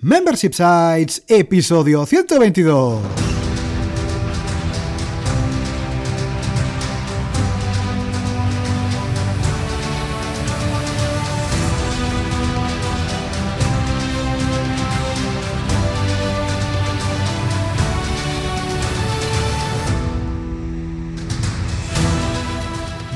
Membership Sites, episodio 122.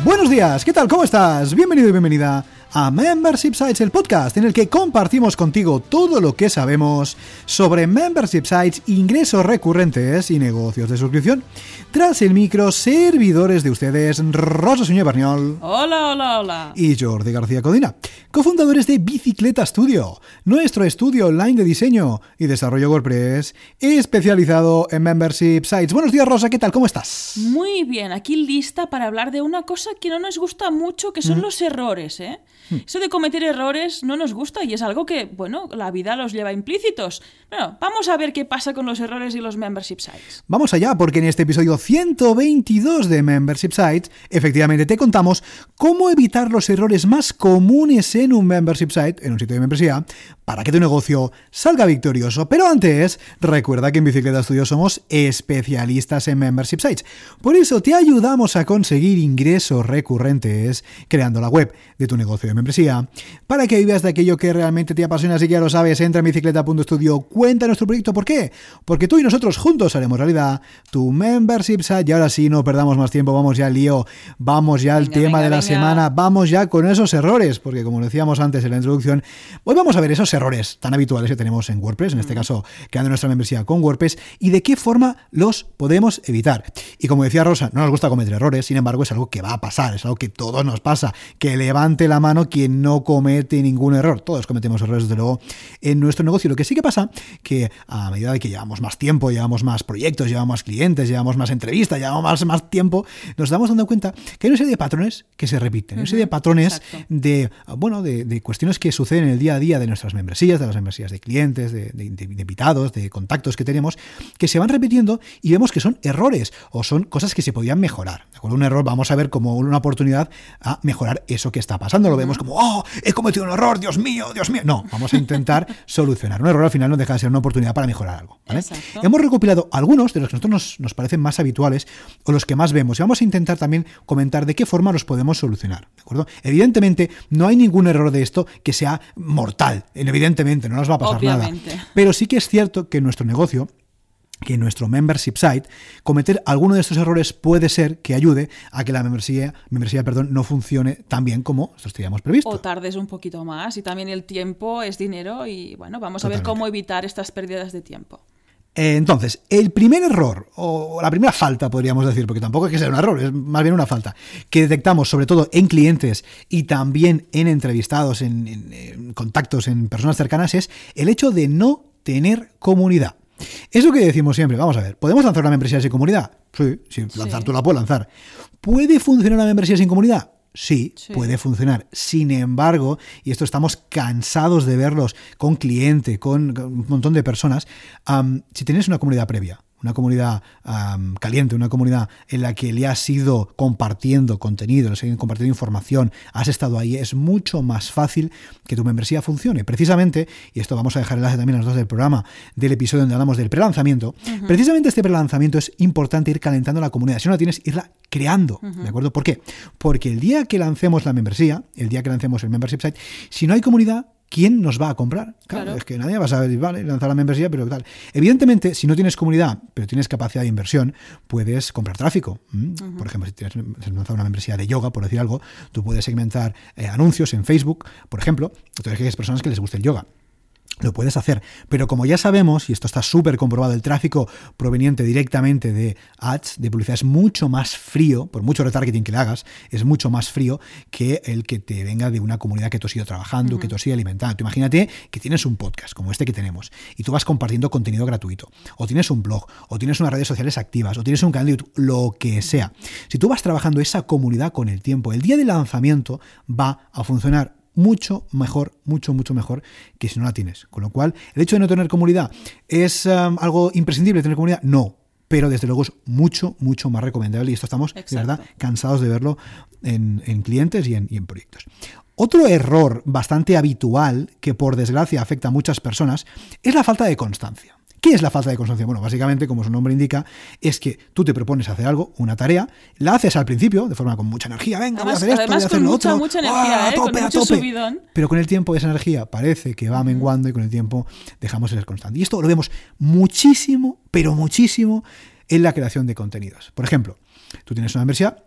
Buenos días, ¿qué tal? ¿Cómo estás? Bienvenido y bienvenida a Membership Sites, el podcast en el que compartimos contigo todo lo que sabemos sobre Membership Sites, ingresos recurrentes y negocios de suscripción. Tras el micro, servidores de ustedes, Rosa Suñé Barniol. Hola, hola, hola. Y Jordi García Codina, cofundadores de Bicicleta Studio, nuestro estudio online de diseño y desarrollo WordPress, especializado en Membership Sites. Buenos días, Rosa, ¿qué tal? ¿Cómo estás? Muy bien, aquí lista para hablar de una cosa que no nos gusta mucho, que son los errores, ¿eh? Eso de cometer errores no nos gusta y es algo que, bueno, la vida los lleva implícitos. Bueno, vamos a ver qué pasa con los errores y los membership sites. Vamos allá, porque en este episodio 122 de Membership Sites, efectivamente te contamos cómo evitar los errores más comunes en un membership site, en un sitio de membresía, para que tu negocio salga victorioso. Pero antes, recuerda que en Bicicleta Studio somos especialistas en membership sites. Por eso te ayudamos a conseguir ingresos recurrentes creando la web de tu negocio de membresía para que vivas de aquello que realmente te apasiona. Así que ya lo sabes, entra en bicicleta.studio, cuenta nuestro proyecto. ¿Por qué? Porque tú y nosotros juntos haremos realidad tu membership site. Y ahora sí, no perdamos más tiempo, vamos ya al lío, vamos ya al Venga, tema venga, de la venga. semana, vamos ya con esos errores, porque como decíamos antes en la introducción, hoy vamos a ver esos errores tan habituales que tenemos en WordPress, en este caso creando nuestra membresía con WordPress, y de qué forma los podemos evitar. Y como decía Rosa, no nos gusta cometer errores, sin embargo es algo que va a pasar, es algo que todos nos pasa, que levante la mano quien no comete ningún error. Todos cometemos errores, desde luego, en nuestro negocio. Lo que sí que pasa, que a medida de que llevamos más tiempo, llevamos más proyectos, llevamos más clientes, llevamos más entrevistas, llevamos más, más tiempo, nos damos dando cuenta que hay una serie de patrones que se repiten, hay una serie de patrones exacto. de, bueno, de, de cuestiones que suceden en el día a día de nuestras membresías, de las membresías de clientes, de, de- de- de invitados, de contactos que tenemos, que se van repitiendo y vemos que son errores o son cosas que se podían mejorar. ¿de acuerdo? Un error vamos a ver como una oportunidad a mejorar eso que está pasando. Lo vemos como, oh, he cometido un error, Dios mío, Dios mío. No, vamos a intentar solucionar. Un error al final no deja de ser una oportunidad para mejorar algo. ¿vale? Hemos recopilado algunos de los que a nosotros nos, nos parecen más habituales o los que más vemos. Y vamos a intentar también comentar de qué forma los podemos solucionar. ¿De acuerdo? Evidentemente, no hay ningún error de esto que sea mortal. Evidentemente, no nos va a pasar Obviamente. nada. Pero sí que es cierto que en nuestro negocio que en nuestro membership site, cometer alguno de estos errores puede ser que ayude a que la membresía, membresía perdón, no funcione tan bien como nosotros teníamos previsto. O tardes un poquito más y también el tiempo es dinero y bueno, vamos a ver cómo evitar estas pérdidas de tiempo. Eh, Entonces, el primer error, o la primera falta, podríamos decir, porque tampoco es que sea un error, es más bien una falta, que detectamos sobre todo en clientes y también en entrevistados, en, en- en contactos, en personas cercanas, es el hecho de no tener comunidad. Es lo que decimos siempre, vamos a ver, ¿podemos lanzar una membresía sin comunidad? Sí, sí, lanzar Sí. tú la puedes lanzar. ¿Puede funcionar una membresía sin comunidad? Sí, Sí. puede funcionar. Sin embargo, y esto estamos cansados de verlos con cliente, con, con un montón de personas, si tienes una comunidad previa, una comunidad caliente, una comunidad en la que le has ido compartiendo contenido, le has ido compartiendo información, has estado ahí, es mucho más fácil que tu membresía funcione. Precisamente, y esto vamos a dejar enlace también a los dos del programa, del episodio donde hablamos del prelanzamiento, precisamente este prelanzamiento es importante ir calentando la comunidad. Si no la tienes, irla creando, ¿de acuerdo? ¿Por qué? Porque el día que lancemos la membresía, el día que lancemos el membership site, si no hay comunidad, ¿quién nos va a comprar? Claro, Claro. es que nadie va a saber, vale, lanzar la membresía, pero tal. Evidentemente, si no tienes comunidad, pero tienes capacidad de inversión, puedes comprar tráfico. ¿m? Por ejemplo, si tienes si lanzado una membresía de yoga, por decir algo, tú puedes segmentar eh, anuncios en Facebook, por ejemplo, entonces hay personas que les guste el yoga. Lo puedes hacer, pero como ya sabemos, y esto está súper comprobado, el tráfico proveniente directamente de ads, de publicidad, es mucho más frío, por mucho retargeting que le hagas, es mucho más frío que el que te venga de una comunidad que tú has ido trabajando, que tú has ido alimentando. Tú imagínate que tienes un podcast como este que tenemos y tú vas compartiendo contenido gratuito, o tienes un blog, o tienes unas redes sociales activas, o tienes un canal de YouTube, lo que sea. Si tú vas trabajando esa comunidad con el tiempo, el día del lanzamiento va a funcionar mucho mejor, mucho, mucho mejor que si no la tienes. Con lo cual, el hecho de no tener comunidad, ¿es um, algo imprescindible tener comunidad? No. pero desde luego es mucho, mucho más recomendable y esto estamos, de verdad, cansados de verlo en, clientes y en, y en proyectos. Otro error bastante habitual que por desgracia afecta a muchas personas es la falta de constancia. ¿Qué es la falta de constancia? Bueno, básicamente, como su nombre indica, es que tú te propones hacer algo, una tarea, la haces al principio de forma con mucha energía, venga, voy a hacer esto, voy a hacer lo otro, mucha energía, ¿eh? tope, con mucho Subidón. pero con el tiempo esa energía parece que va menguando y con el tiempo dejamos de ser constante. Y esto lo vemos muchísimo, pero muchísimo en la creación de contenidos. Por ejemplo, tú tienes una universidad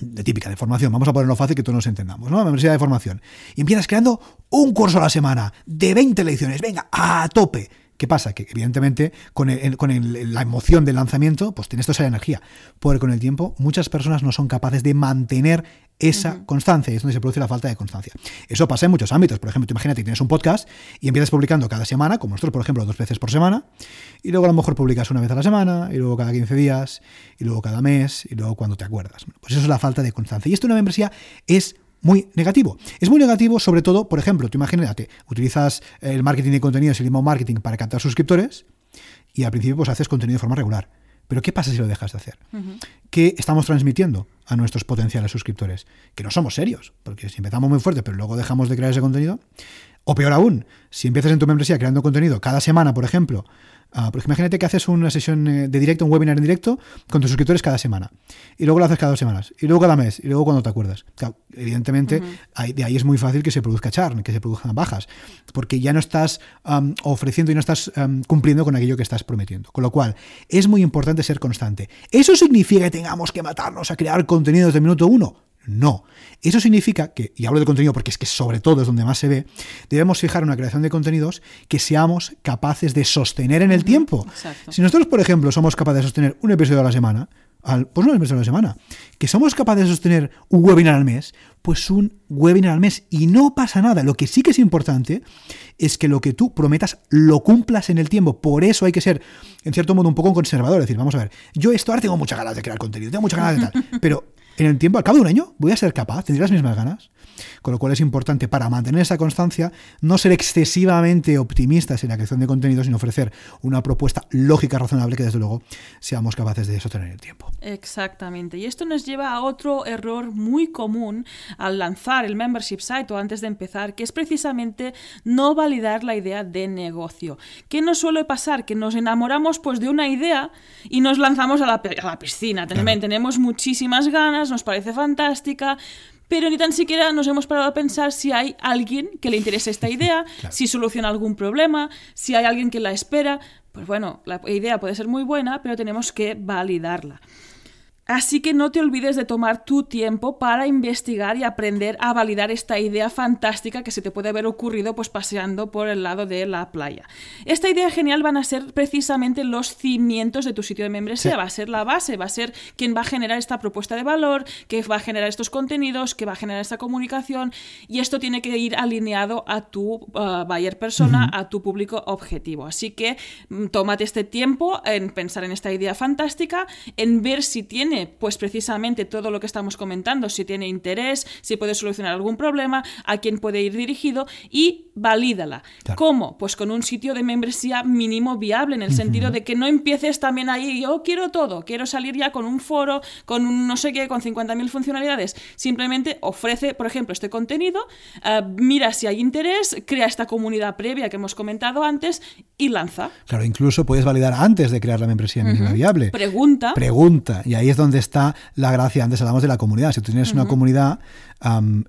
de típica de formación, vamos a ponerlo fácil que todos nos entendamos, ¿no? Membresía de formación. Y empiezas creando un curso a la semana de 20 lecciones, venga, a tope. ¿Qué pasa? Que evidentemente con, la emoción del lanzamiento, pues tienes toda esa energía. Porque con el tiempo muchas personas no son capaces de mantener esa constancia y es donde se produce la falta de constancia. Eso pasa en muchos ámbitos. Por ejemplo, tú imagínate que tienes un podcast y empiezas publicando cada semana, como nosotros, por ejemplo, dos veces por semana, y luego a lo mejor publicas una vez a la semana, y luego cada 15 días, y luego cada mes, y luego cuando te acuerdas. Pues eso es la falta de constancia. Y esto en una membresía es muy negativo. Es muy negativo, sobre todo, por ejemplo, tú imagínate, utilizas el marketing de contenidos el email marketing para captar suscriptores y al principio pues haces contenido de forma regular. Pero ¿qué pasa si lo dejas de hacer? ¿Qué estamos transmitiendo a nuestros potenciales suscriptores? Que no somos serios, porque si empezamos muy fuerte pero luego dejamos de crear ese contenido, o peor aún, si empiezas en tu membresía creando contenido cada semana, por ejemplo, Ah, porque imagínate que haces una sesión eh, de directo, un webinar en directo con tus suscriptores cada semana. Y luego lo haces cada dos semanas. Y luego cada mes. Y luego cuando te acuerdas. evidentemente, de ahí es muy fácil que se produzca charn, que se produzcan bajas. Porque ya no estás ofreciendo y no estás cumpliendo con aquello que estás prometiendo. Con lo cual, es muy importante ser constante. ¿Eso significa que tengamos que matarnos a crear contenidos de minuto uno? No. Eso significa que, y hablo de contenido porque es que sobre todo es donde más se ve, debemos fijar una creación de contenidos que seamos capaces de sostener en el tiempo. Si nosotros, por ejemplo, somos capaces de sostener un episodio a la semana, pues no un episodio a la semana, que somos capaces de sostener un webinar al mes, pues un webinar al mes y no pasa nada. Lo que sí que es importante es que lo que tú prometas lo cumplas en el tiempo. Por eso hay que ser, en cierto modo, un poco conservador. Es decir, vamos a ver, yo esto ahora tengo muchas ganas de crear contenido, tengo muchas ganas de tal, pero en el tiempo, al cabo de un año, voy a ser capaz, tendré las mismas ganas. Con lo cual es importante para mantener esa constancia no ser excesivamente optimistas en la creación de contenidos, sino ofrecer una propuesta lógica, razonable que desde luego seamos capaces de sostener el tiempo. Exactamente. Y esto nos lleva a otro error muy común al lanzar el membership site o antes de empezar, que es precisamente no validar la idea de negocio. ¿Qué nos suele pasar? Que nos enamoramos pues de una idea y nos lanzamos a la, piscina. Tenemos muchísimas ganas, nos parece fantástica, pero ni tan siquiera nos hemos parado a pensar si hay alguien que le interese esta idea, si soluciona algún problema, si hay alguien que la espera. Pues bueno, la idea puede ser muy buena, pero tenemos que validarla. Así que no te olvides de tomar tu tiempo para investigar y aprender a validar esta idea fantástica que se te puede haber ocurrido pues paseando por el lado de la playa. Esta idea genial van a ser precisamente los cimientos de tu sitio de membresía, va a ser la base, va a ser quien va a generar esta propuesta de valor, que va a generar estos contenidos, que va a generar esta comunicación y esto tiene que ir alineado a tu uh, buyer persona, a tu público objetivo. Así que mm, tómate este tiempo en pensar en esta idea fantástica, en ver si tiene pues precisamente todo lo que estamos comentando, si tiene interés, si puede solucionar algún problema, a quién puede ir dirigido y valídala. ¿Cómo? Pues con un sitio de membresía mínimo viable, en el sentido de que no empieces también ahí, yo quiero todo, quiero salir ya con un foro, con un no sé qué, con 50.000 funcionalidades. Simplemente ofrece, por ejemplo, este contenido, eh, mira si hay interés, crea esta comunidad previa que hemos comentado antes y lanza. Claro, incluso puedes validar antes de crear la membresía mínima viable. Pregunta. Pregunta. Y ahí es donde está la gracia. Antes hablamos de la comunidad. Si tú tienes una comunidad,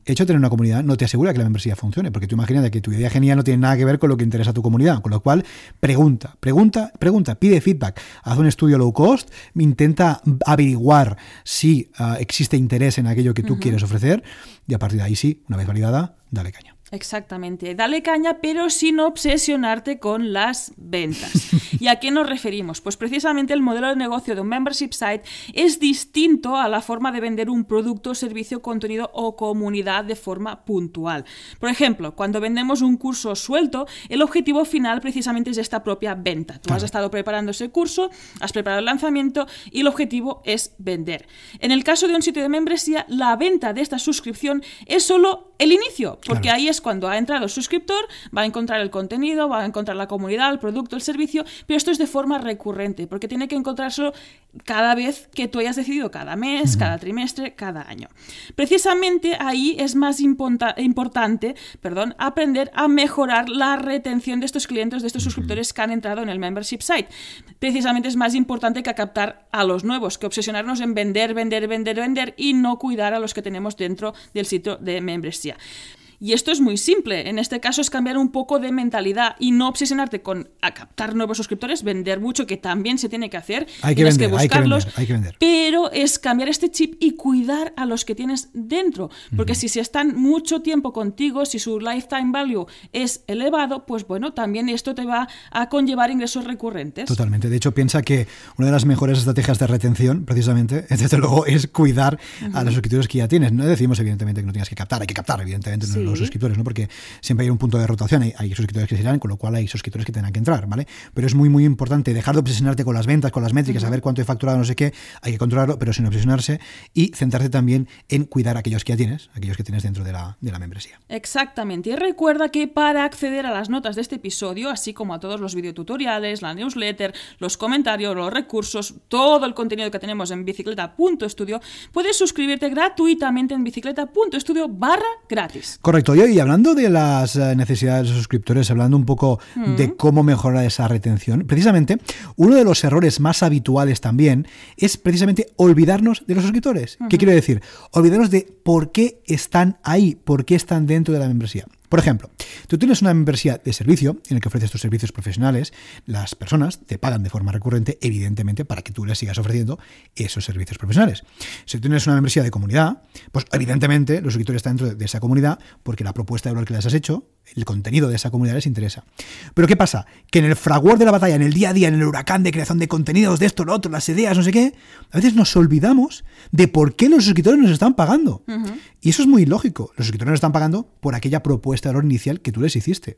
hecho de tener una comunidad no te asegura que la membresía funcione, porque tú imaginas que tu idea genial no tiene nada que ver con lo que interesa a tu comunidad. Con lo cual, pregunta, pregunta, pregunta, pide feedback, haz un estudio low cost, intenta averiguar si ah, existe interés en aquello que tú quieres ofrecer y a partir de ahí sí, una vez validada, dale caña. Exactamente, dale caña, pero sin obsesionarte con las ventas. ¿Y a qué nos referimos? Pues precisamente el modelo de negocio de un membership site es distinto a la forma de vender un producto, servicio, contenido o comunidad de forma puntual. Por ejemplo, cuando vendemos un curso suelto, el objetivo final precisamente es esta propia venta. Tú has estado preparando ese curso, has preparado el lanzamiento y el objetivo es vender. En el caso de un sitio de membresía, la venta de esta suscripción es solo el inicio, porque ahí es cuando ha entrado el suscriptor, va a encontrar el contenido, va a encontrar la comunidad, el producto, el servicio, pero esto es de forma recurrente, porque tiene que encontrárselo cada vez que tú hayas decidido, cada mes, cada trimestre, cada año. Precisamente ahí es más importante perdón, aprender a mejorar la retención de estos clientes, de estos suscriptores que han entrado en el membership site. Precisamente es más importante que captar a los nuevos, que obsesionarnos en vender, vender, vender, vender y no cuidar a los que tenemos dentro del sitio de membresía. Y esto es muy simple. En este caso es cambiar un poco de mentalidad y no obsesionarte con captar nuevos suscriptores, vender mucho, que también se tiene que hacer. Hay que, vender, buscarlos. Hay que vender, Pero es cambiar este chip y cuidar a los que tienes dentro. Porque si se están mucho tiempo contigo, si su lifetime value es elevado, pues bueno, también esto te va a conllevar ingresos recurrentes. Totalmente. De hecho, piensa que una de las mejores estrategias de retención, precisamente, desde luego, es cuidar a los suscriptores que ya tienes. No decimos, evidentemente, que no tengas que captar, hay que captar, evidentemente. No, los suscriptores, ¿no? Porque siempre hay un punto de rotación, hay, suscriptores que se irán, con lo cual hay suscriptores que tendrán que entrar, ¿vale? Pero es muy, muy importante dejar de obsesionarte con las ventas, con las métricas, saber cuánto he facturado, no sé qué, hay que controlarlo, pero sin obsesionarse y centrarte también en cuidar a aquellos que ya tienes, aquellos que tienes dentro de la, de la membresía. Exactamente. Y recuerda que para acceder a las notas de este episodio, así como a todos los videotutoriales, la newsletter, los comentarios, los recursos, todo el contenido que tenemos en bicicleta.studio, puedes suscribirte gratuitamente en bicicleta.studio barra gratis. Correcto y hablando de las eh, necesidades de suscriptores, hablando un poco de cómo mejorar esa retención, precisamente uno de los errores más habituales también es precisamente olvidarnos de los suscriptores. ¿Qué quiere decir? Olvidarnos de por qué están ahí, por qué están dentro de la membresía. Por ejemplo, tú tienes una membresía de servicio en el que ofreces tus servicios profesionales, las personas te pagan de forma recurrente, evidentemente, para que tú les sigas ofreciendo esos servicios profesionales. Si tú tienes una membresía de comunidad, pues evidentemente los suscriptores están dentro de esa comunidad porque la propuesta de valor que les has hecho, el contenido de esa comunidad les interesa. Pero ¿qué pasa? Que en el fragor de la batalla, en el día a día, en el huracán de creación de contenidos, de esto, lo otro, las ideas, no sé qué, a veces nos olvidamos de por qué los suscriptores nos están pagando. Y eso es muy lógico. Los suscriptores nos están pagando por aquella propuesta de valor inicial que tú les hiciste.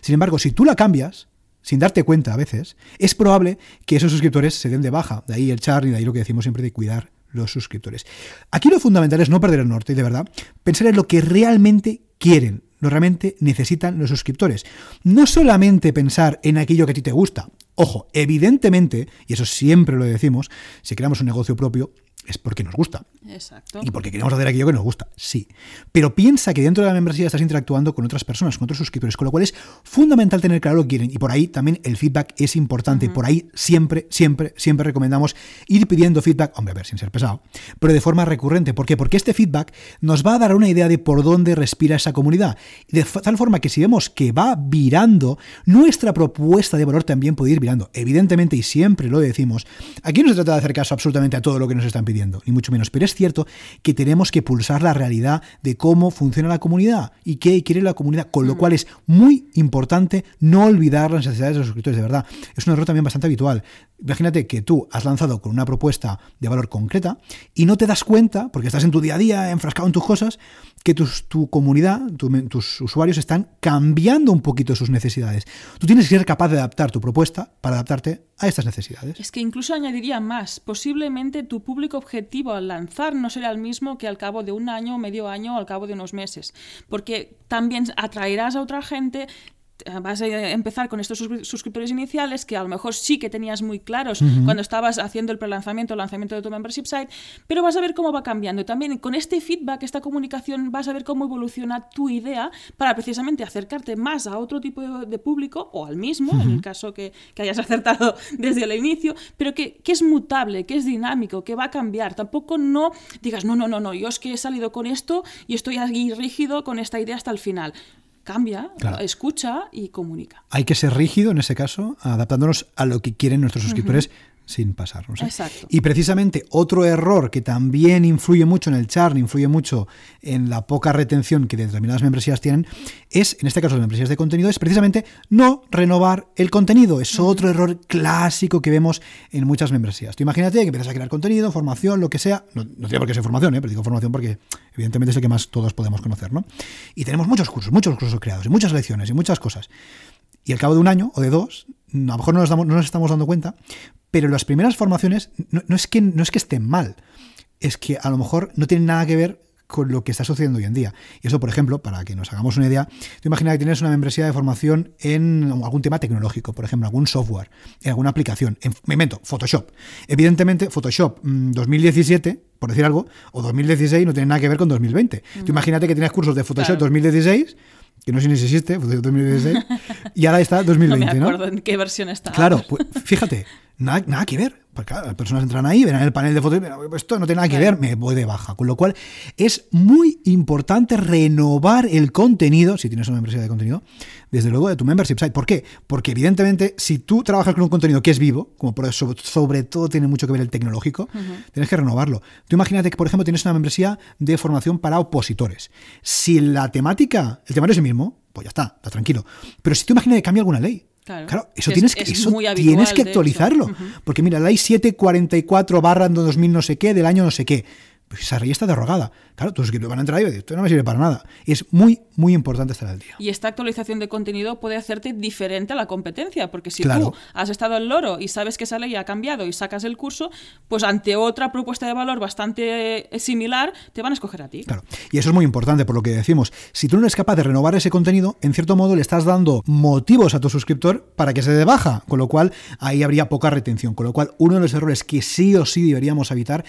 Sin embargo, si tú la cambias, sin darte cuenta a veces, es probable que esos suscriptores se den de baja. De ahí el char y de ahí lo que decimos siempre de cuidar los suscriptores. Aquí lo fundamental es no perder el norte y de verdad pensar en lo que realmente quieren, realmente necesitan los suscriptores. No solamente pensar en aquello que a ti te gusta. Ojo, evidentemente, y eso siempre lo decimos, si creamos un negocio propio, es porque nos gusta. Exacto. Y porque queremos hacer aquello que nos gusta, sí. Pero piensa que dentro de la membresía estás interactuando con otras personas, con otros suscriptores, con lo cual es fundamental tener claro lo que quieren. Y por ahí también el feedback es importante. Por ahí siempre, siempre, siempre recomendamos ir pidiendo feedback, hombre, a ver, sin ser pesado, pero de forma recurrente. ¿Por qué? Porque este feedback nos va a dar una idea de por dónde respira esa comunidad. De tal forma que si vemos que va virando, nuestra propuesta de valor también puede ir virando. Evidentemente, y siempre lo decimos, aquí no se trata de hacer caso absolutamente a todo lo que nos están pidiendo ni mucho menos. Pero es cierto que tenemos que pulsar la realidad de cómo funciona la comunidad y qué quiere la comunidad, con lo mm. cual es muy importante no olvidar las necesidades de los suscriptores, de verdad. Es un error también bastante habitual. Imagínate que tú has lanzado con una propuesta de valor concreta y no te das cuenta, porque estás en tu día a día enfrascado en tus cosas, que tu comunidad, tus usuarios están cambiando un poquito sus necesidades. Tú tienes que ser capaz de adaptar tu propuesta para adaptarte a estas necesidades. Es que incluso añadiría más. Posiblemente tu público objetivo al lanzar no será el mismo que al cabo de un año, medio año o al cabo de unos meses. Porque también atraerás a otra gente vas a empezar con estos suscriptores iniciales que a lo mejor sí que tenías muy claros cuando estabas haciendo el prelanzamiento, el lanzamiento de tu membership site, pero vas a ver cómo va cambiando. Y también con este feedback, esta comunicación, vas a ver cómo evoluciona tu idea para precisamente acercarte más a otro tipo de, público o al mismo, en el caso que, hayas acertado desde el inicio, pero que, que, es mutable, que es dinámico, que va a cambiar. Tampoco no digas, no, no, no, no, yo es que he salido con esto y estoy aquí rígido con esta idea hasta el final cambia, escucha y comunica. Hay que ser rígido en ese caso, adaptándonos a lo que quieren nuestros suscriptores sin pasarnos. Exacto. Y precisamente otro error que también influye mucho en el churn, influye mucho en la poca retención que determinadas membresías tienen, es, en este caso las membresías de contenido, es precisamente no renovar el contenido. Es otro error clásico que vemos en muchas membresías. Tú imagínate que empiezas a crear contenido, formación, lo que sea. No, no tiene por qué ser formación, ¿eh? pero digo formación porque evidentemente es el que más todos podemos conocer, ¿no? Y tenemos muchos cursos, muchos cursos creados, y muchas lecciones, y muchas cosas. Y al cabo de un año o de dos, a lo mejor no nos, no nos estamos dando cuenta, pero las primeras formaciones no, es que, no es que estén mal, es que a lo mejor no tienen nada que ver con lo que está sucediendo hoy en día. Y eso, por ejemplo, para que nos hagamos una idea, tú imagina que tienes una membresía de formación en algún tema tecnológico, por ejemplo, algún software, en alguna aplicación. En, me invento, Photoshop. Evidentemente, Photoshop 2017, mm, por decir algo, o 2016 no tiene nada que ver con 2020. Tú imagínate que tienes cursos de Photoshop 2016 que no sé ni si existe, Photoshop 2016, y ahora está 2020, ¿no? Me acuerdo en qué versión está. Claro, pues, fíjate, nada, nada que ver. Porque las personas entran ahí, ven el panel de fotos y pues esto no tiene nada que ver, me voy de baja. Con lo cual es muy importante renovar el contenido, si tienes una membresía de contenido, desde luego de tu membership site. ¿Por qué? Porque evidentemente si tú trabajas con un contenido que es vivo, como por eso sobre todo tiene mucho que ver el tecnológico, tienes que renovarlo. Tú imagínate que, por ejemplo, tienes una membresía de formación para opositores. Si la temática, el temario es el mismo, pues ya está, está tranquilo. Pero si tú imaginas que cambia alguna ley, Claro, eso, tienes, que, eso tienes que actualizarlo. Porque mira, la ley 744 barra 2000 no sé qué, del año no sé qué esa ley está derogada. Claro, tus suscriptores van a entrar y esto no me sirve para nada. Y es muy, muy importante estar al día. Y esta actualización de contenido puede hacerte diferente a la competencia, porque si tú has estado en loro y sabes que esa ley ha cambiado y sacas el curso, pues ante otra propuesta de valor bastante eh, similar, te van a escoger a ti. Claro. Y eso es muy importante, por lo que decimos. Si tú no eres capaz de renovar ese contenido, en cierto modo le estás dando motivos a tu suscriptor para que se dé baja, con lo cual ahí habría poca retención. Con lo cual, uno de los errores que sí o sí deberíamos evitar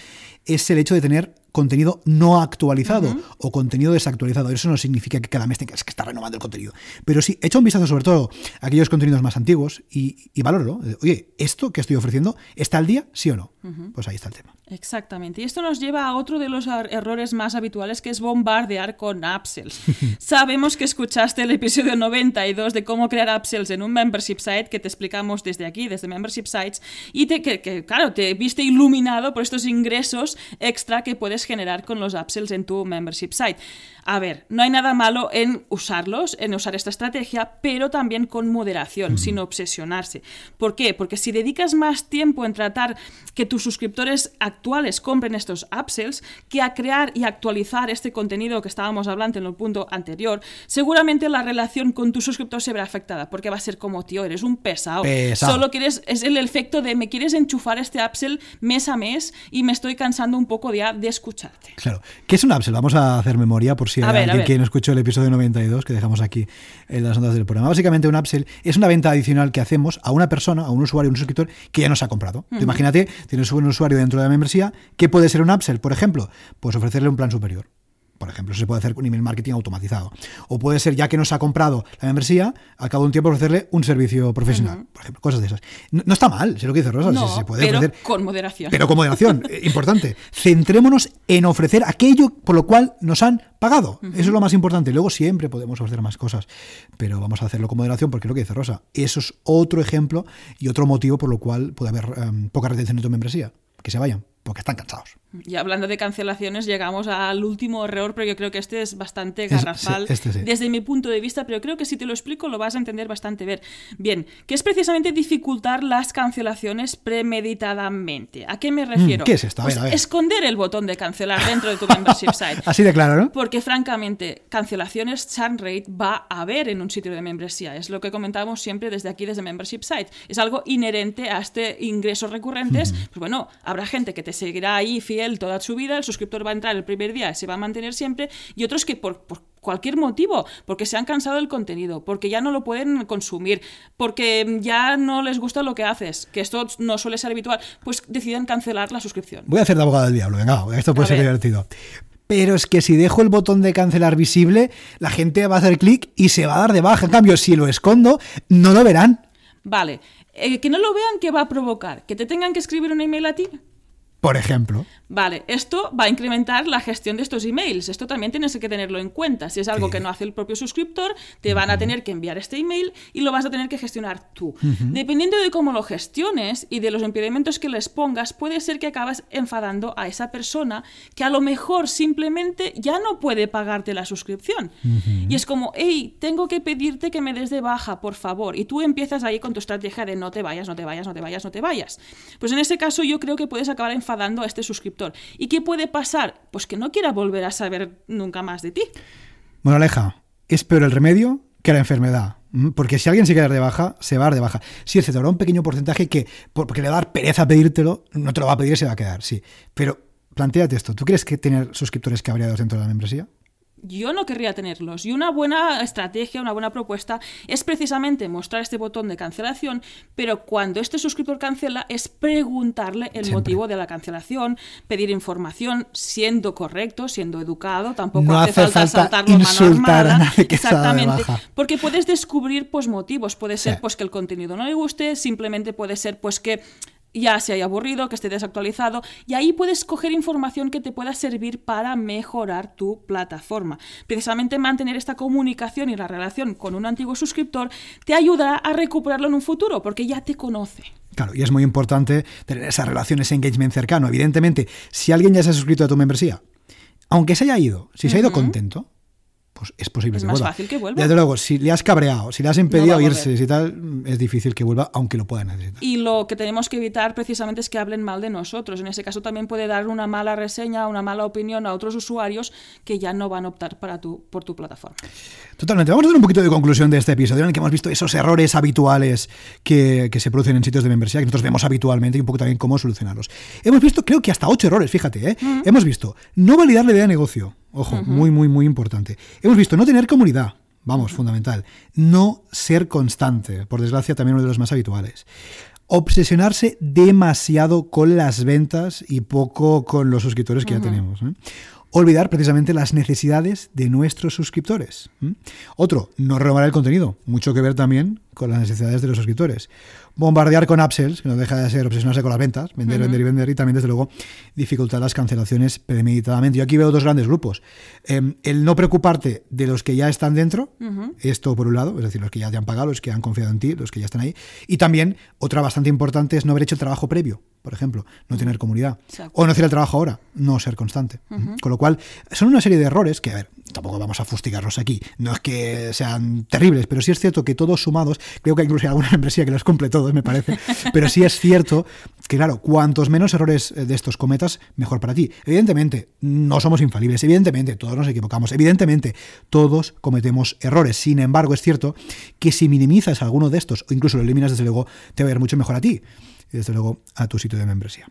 es el hecho de tener contenido no actualizado o contenido desactualizado. Eso no significa que cada mes tengas que estar renovando el contenido. Pero sí, echa un vistazo sobre todo a aquellos contenidos más antiguos y, y valóralo. Oye, ¿esto que estoy ofreciendo está al día, sí o no? Pues ahí está el tema. Exactamente. Y esto nos lleva a otro de los errores más habituales, que es bombardear con upsells. Sabemos que escuchaste el episodio 92 de cómo crear upsells en un membership site, que te explicamos desde aquí, desde Membership Sites, y te, que, claro, te viste iluminado por estos ingresos extra que puedes generar con los upsells en tu membership site. A ver, no hay nada malo en usarlos, en usar esta estrategia, pero también con moderación, sin obsesionarse. ¿Por qué? Porque si dedicas más tiempo en tratar que tus suscriptores actuales compren estos upsells que a crear y actualizar este contenido que estábamos hablando en el punto anterior, seguramente la relación con tu suscriptor se verá afectada, porque va a ser como, tío, eres un pesado. Solo quieres, es el efecto de me quieres enchufar este upsell mes a mes y me estoy cansando un poco de, de escucharte. Claro. ¿Qué es un upsell? Vamos a hacer memoria por si si hay alguien que no escuchó el episodio 92 que dejamos aquí en las notas del programa. Básicamente un upsell es una venta adicional que hacemos a una persona, a un usuario, un suscriptor que ya nos ha comprado. Imagínate, tienes un usuario dentro de la membresía, ¿qué puede ser un upsell? Por ejemplo, pues ofrecerle un plan superior por ejemplo, eso se puede hacer con email marketing automatizado. O puede ser, ya que nos ha comprado la membresía, al cabo de un tiempo ofrecerle un servicio profesional, por ejemplo, cosas de esas. No, está mal, sé lo que dice Rosa, se puede pero con moderación. Pero con moderación, eh, importante. Centrémonos en ofrecer aquello por lo cual nos han pagado. Eso es lo más importante. Luego siempre podemos ofrecer más cosas, pero vamos a hacerlo con moderación porque es lo que dice Rosa. Eso es otro ejemplo y otro motivo por lo cual puede haber em, poca retención en tu membresía. Que se vayan, porque están cansados. Y hablando de cancelaciones, llegamos al último error, pero yo creo que este es bastante garrafal este desde mi punto de vista, pero creo que si te lo explico lo vas a entender bastante bien. que es precisamente dificultar las cancelaciones premeditadamente. ¿A qué me mm, refiero? ¿Qué es esto? Pues esconder el botón de cancelar dentro de tu membership site. Así de claro, ¿no? Porque francamente, cancelaciones churn rate va a haber en un sitio de membresía. Es lo que comentábamos siempre desde aquí, desde membership site. Es algo inherente a este ingresos recurrentes. Pues bueno, habrá gente que te seguirá ahí fiel toda su vida, el suscriptor va a entrar el primer día, se va a mantener siempre, y otros que por, cualquier motivo, porque se han cansado del contenido, porque ya no lo pueden consumir, porque ya no les gusta lo que haces, que esto no suele ser habitual, pues deciden cancelar la suscripción. Voy a hacer de abogado del diablo, venga, esto puede ser divertido. Pero es que si dejo el botón de cancelar visible, la gente va a hacer clic y se va a dar de baja. En cambio, si lo escondo, no lo verán. Vale. Eh, que no lo vean, ¿qué va a provocar? ¿Que te tengan que escribir un email a ti? Por ejemplo. Vale, esto va a incrementar la gestión de estos emails. Esto también tienes que tenerlo en cuenta. Si es algo que no hace el propio suscriptor, te van a tener que enviar este email y lo vas a tener que gestionar tú. Dependiendo de cómo lo gestiones y de los impedimentos que les pongas, puede ser que acabas enfadando a esa persona que a lo mejor simplemente ya no puede pagarte la suscripción. Y es como, hey, tengo que pedirte que me des de baja, por favor. Y tú empiezas ahí con tu estrategia de no te vayas, no te vayas, no te vayas, no te vayas. Pues en ese caso yo creo que puedes acabar enfadando a este suscriptor ¿Y qué puede pasar? Pues que no quiera volver a saber nunca más de ti. Bueno, Aleja, es peor el remedio que la enfermedad. Porque si alguien se queda de baja, se va a dar de baja. Si se te habrá un pequeño porcentaje que, porque le va a dar pereza pedírtelo, no te lo va a pedir y se va a quedar, sí. Pero planteate esto. ¿Tú crees que tener suscriptores cabreados dentro de la membresía? Yo no querría tenerlos. Y una buena estrategia, una buena propuesta es precisamente mostrar este botón de cancelación, pero cuando este suscriptor cancela es preguntarle el motivo de la cancelación, pedir información, siendo correcto, siendo educado, tampoco hace, falta, saltar insultar a nadie que Exactamente, porque puedes descubrir pues motivos, puede ser pues que el contenido no le guste, simplemente puede ser pues que ya se haya aburrido, que esté desactualizado, y ahí puedes coger información que te pueda servir para mejorar tu plataforma. Precisamente mantener esta comunicación y la relación con un antiguo suscriptor te ayudará a recuperarlo en un futuro, porque ya te conoce. Claro, y es muy importante tener esas relaciones, ese engagement cercano. Evidentemente, si alguien ya se ha suscrito a tu membresía, aunque se haya ido, si se ha ido contento, pues es posible es que más vuelva. fácil que vuelva. Desde luego, si le has cabreado, si le has impedido irse y tal, es difícil que vuelva, aunque lo pueda necesitar. Y lo que tenemos que evitar precisamente es que hablen mal de nosotros. En ese caso también puede dar una mala reseña, una mala opinión a otros usuarios que ya no van a optar para tu, por tu plataforma. Totalmente. Vamos a dar un poquito de conclusión de este episodio en el que hemos visto esos errores habituales que, que se producen en sitios de membresía, que nosotros vemos habitualmente y un poco también cómo solucionarlos. Hemos visto, creo que hasta ocho errores, fíjate, ¿eh? Hemos visto no validar la idea de negocio. Ojo, muy, muy, muy importante. Hemos visto no tener comunidad. Vamos, fundamental. No ser constante. Por desgracia, también uno de los más habituales. Obsesionarse demasiado con las ventas y poco con los suscriptores que ya tenemos. ¿eh? olvidar precisamente las necesidades de nuestros suscriptores. Otro, no renovar el contenido, mucho que ver también con las necesidades de los suscriptores. Bombardear con upsells, que no deja de ser obsesionarse con las ventas, vender, vender y vender, y también, desde luego, dificultar las cancelaciones premeditadamente. Yo aquí veo dos grandes grupos. Em, el no preocuparte de los que ya están dentro, esto por un lado, es decir, los que ya te han pagado, los que han confiado en ti, los que ya están ahí. Y también, otra bastante importante es no haber hecho el trabajo previo por ejemplo, no tener comunidad. O no hacer el trabajo ahora, no ser constante. Con lo cual, son una serie de errores que, a ver, tampoco vamos a fustigarlos aquí. No es que sean terribles, pero sí es cierto que todos sumados, creo que incluso alguna empresa que los cumple todos, me parece, pero sí es cierto que, claro, cuantos menos errores de estos cometas, mejor para ti. Evidentemente, no somos infalibles, evidentemente, todos nos equivocamos, evidentemente, todos cometemos errores. Sin embargo, es cierto que si minimizas alguno de estos, o incluso lo eliminas, desde luego, te va a ir mucho mejor a ti y desde luego a tu sitio de membresía.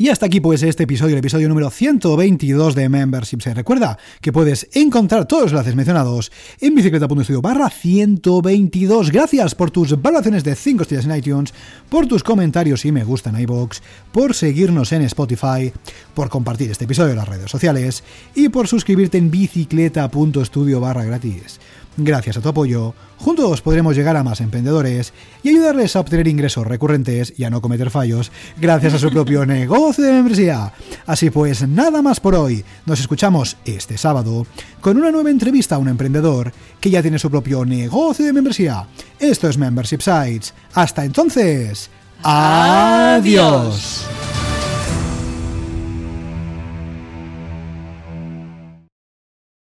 Y hasta aquí pues este episodio, el episodio número 122 de Membership Recuerda que puedes encontrar todos los enlaces mencionados en bicicleta.studio barra 122. Gracias por tus valoraciones de 5 estrellas en iTunes, por tus comentarios y me gusta en iVoox, por seguirnos en Spotify, por compartir este episodio en las redes sociales y por suscribirte en bicicleta.studio barra gratis. Gracias a tu apoyo, juntos podremos llegar a más emprendedores y ayudarles a obtener ingresos recurrentes y a no cometer fallos gracias a su propio negocio de membresía. Así pues, nada más por hoy. Nos escuchamos este sábado con una nueva entrevista a un emprendedor que ya tiene su propio negocio de membresía. Esto es Membership Sites. Hasta entonces, adiós.